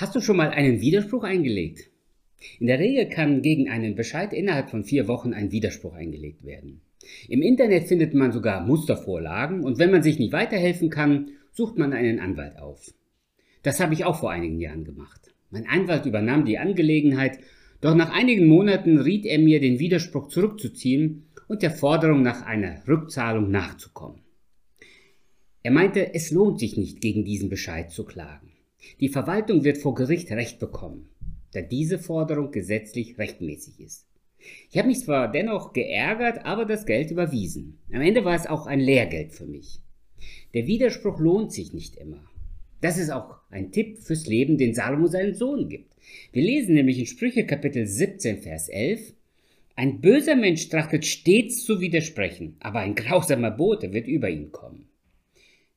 Hast du schon mal einen Widerspruch eingelegt? In der Regel kann gegen einen Bescheid innerhalb von vier Wochen ein Widerspruch eingelegt werden. Im Internet findet man sogar Mustervorlagen und wenn man sich nicht weiterhelfen kann, sucht man einen Anwalt auf. Das habe ich auch vor einigen Jahren gemacht. Mein Anwalt übernahm die Angelegenheit, doch nach einigen Monaten riet er mir, den Widerspruch zurückzuziehen und der Forderung nach einer Rückzahlung nachzukommen. Er meinte, es lohnt sich nicht, gegen diesen Bescheid zu klagen. Die Verwaltung wird vor Gericht Recht bekommen, da diese Forderung gesetzlich rechtmäßig ist. Ich habe mich zwar dennoch geärgert, aber das Geld überwiesen. Am Ende war es auch ein Lehrgeld für mich. Der Widerspruch lohnt sich nicht immer. Das ist auch ein Tipp fürs Leben, den Salomo seinen Sohn gibt. Wir lesen nämlich in Sprüche Kapitel 17, Vers 11, ein böser Mensch trachtet stets zu widersprechen, aber ein grausamer Bote wird über ihn kommen.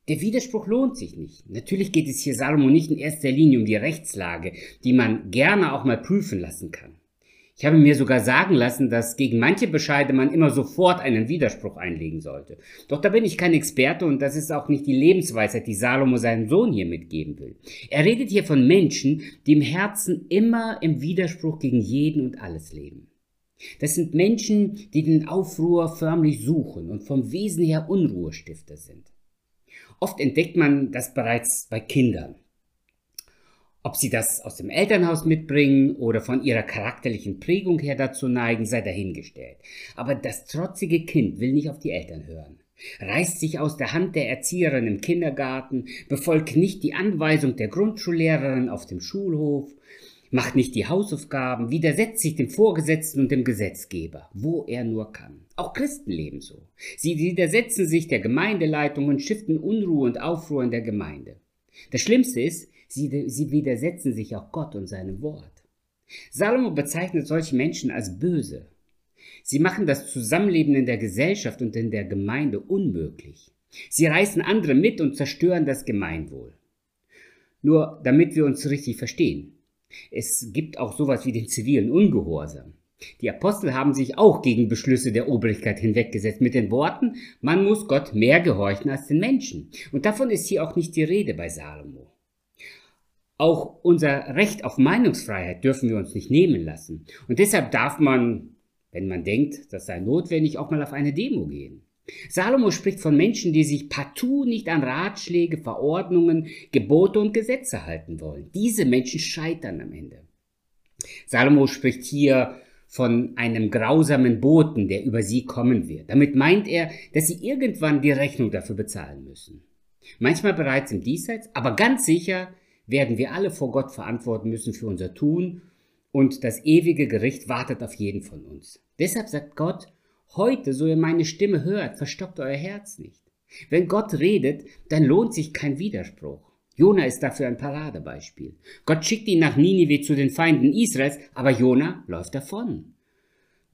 Der Widerspruch lohnt sich nicht. Natürlich geht es hier Salomo nicht in erster Linie um die Rechtslage, die man gerne auch mal prüfen lassen kann. Ich habe mir sogar sagen lassen, dass gegen manche Bescheide man immer sofort einen Widerspruch einlegen sollte. Doch da bin ich kein Experte und das ist auch nicht die Lebensweisheit, die Salomo seinem Sohn hier mitgeben will. Er redet hier von Menschen, die im Herzen immer im Widerspruch gegen jeden und alles leben. Das sind Menschen, die den Aufruhr förmlich suchen und vom Wesen her Unruhestifter sind. Oft entdeckt man das bereits bei Kindern. Ob sie das aus dem Elternhaus mitbringen oder von ihrer charakterlichen Prägung her dazu neigen, sei dahingestellt. Aber das trotzige Kind will nicht auf die Eltern hören, reißt sich aus der Hand der Erzieherin im Kindergarten, befolgt nicht die Anweisung der Grundschullehrerin auf dem Schulhof, macht nicht die Hausaufgaben, widersetzt sich dem Vorgesetzten und dem Gesetzgeber, wo er nur kann. Auch Christen leben so. Sie widersetzen sich der Gemeindeleitung und schiften Unruhe und Aufruhr in der Gemeinde. Das Schlimmste ist, sie, sie widersetzen sich auch Gott und seinem Wort. Salomo bezeichnet solche Menschen als böse. Sie machen das Zusammenleben in der Gesellschaft und in der Gemeinde unmöglich. Sie reißen andere mit und zerstören das Gemeinwohl. Nur damit wir uns richtig verstehen. Es gibt auch sowas wie den zivilen Ungehorsam. Die Apostel haben sich auch gegen Beschlüsse der Obrigkeit hinweggesetzt mit den Worten, man muss Gott mehr gehorchen als den Menschen. Und davon ist hier auch nicht die Rede bei Salomo. Auch unser Recht auf Meinungsfreiheit dürfen wir uns nicht nehmen lassen. Und deshalb darf man, wenn man denkt, das sei notwendig, auch mal auf eine Demo gehen. Salomo spricht von Menschen, die sich partout nicht an Ratschläge, Verordnungen, Gebote und Gesetze halten wollen. Diese Menschen scheitern am Ende. Salomo spricht hier von einem grausamen Boten, der über sie kommen wird. Damit meint er, dass sie irgendwann die Rechnung dafür bezahlen müssen. Manchmal bereits im Diesseits, aber ganz sicher werden wir alle vor Gott verantworten müssen für unser Tun und das ewige Gericht wartet auf jeden von uns. Deshalb sagt Gott, Heute, so ihr meine Stimme hört, verstockt euer Herz nicht. Wenn Gott redet, dann lohnt sich kein Widerspruch. Jona ist dafür ein Paradebeispiel. Gott schickt ihn nach Ninive zu den Feinden Israels, aber Jona läuft davon.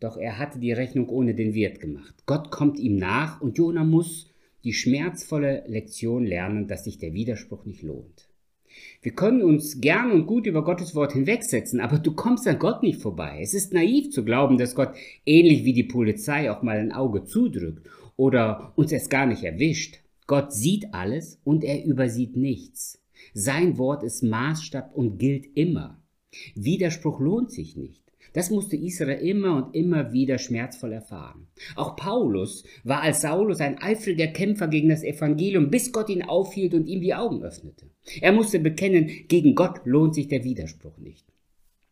Doch er hatte die Rechnung ohne den Wirt gemacht. Gott kommt ihm nach und Jona muss die schmerzvolle Lektion lernen, dass sich der Widerspruch nicht lohnt. Wir können uns gern und gut über Gottes Wort hinwegsetzen, aber du kommst an Gott nicht vorbei. Es ist naiv zu glauben, dass Gott ähnlich wie die Polizei auch mal ein Auge zudrückt oder uns es gar nicht erwischt. Gott sieht alles und er übersieht nichts. Sein Wort ist Maßstab und gilt immer. Widerspruch lohnt sich nicht. Das musste Israel immer und immer wieder schmerzvoll erfahren. Auch Paulus war als Saulus ein eifriger Kämpfer gegen das Evangelium, bis Gott ihn aufhielt und ihm die Augen öffnete. Er musste bekennen, gegen Gott lohnt sich der Widerspruch nicht.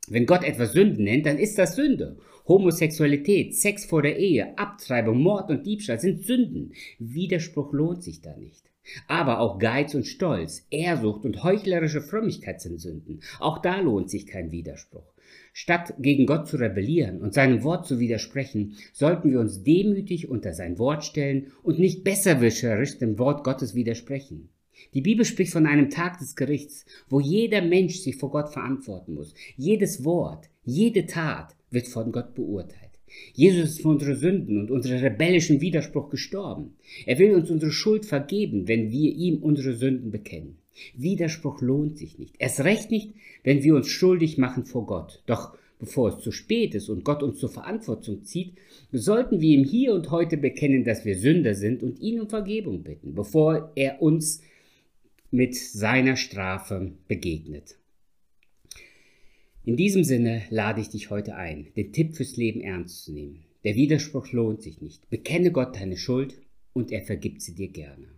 Wenn Gott etwas Sünden nennt, dann ist das Sünde. Homosexualität, Sex vor der Ehe, Abtreibung, Mord und Diebstahl sind Sünden. Widerspruch lohnt sich da nicht. Aber auch Geiz und Stolz, Ehrsucht und heuchlerische Frömmigkeit sind Sünden. Auch da lohnt sich kein Widerspruch. Statt gegen Gott zu rebellieren und seinem Wort zu widersprechen, sollten wir uns demütig unter sein Wort stellen und nicht besserwischerisch dem Wort Gottes widersprechen. Die Bibel spricht von einem Tag des Gerichts, wo jeder Mensch sich vor Gott verantworten muss. Jedes Wort, jede Tat wird von Gott beurteilt. Jesus ist für unsere Sünden und unsere rebellischen Widerspruch gestorben. Er will uns unsere Schuld vergeben, wenn wir ihm unsere Sünden bekennen. Widerspruch lohnt sich nicht. Erst recht nicht, wenn wir uns schuldig machen vor Gott. Doch bevor es zu spät ist und Gott uns zur Verantwortung zieht, sollten wir ihm hier und heute bekennen, dass wir Sünder sind und ihn um Vergebung bitten, bevor er uns mit seiner Strafe begegnet. In diesem Sinne lade ich dich heute ein, den Tipp fürs Leben ernst zu nehmen. Der Widerspruch lohnt sich nicht. Bekenne Gott deine Schuld und er vergibt sie dir gerne.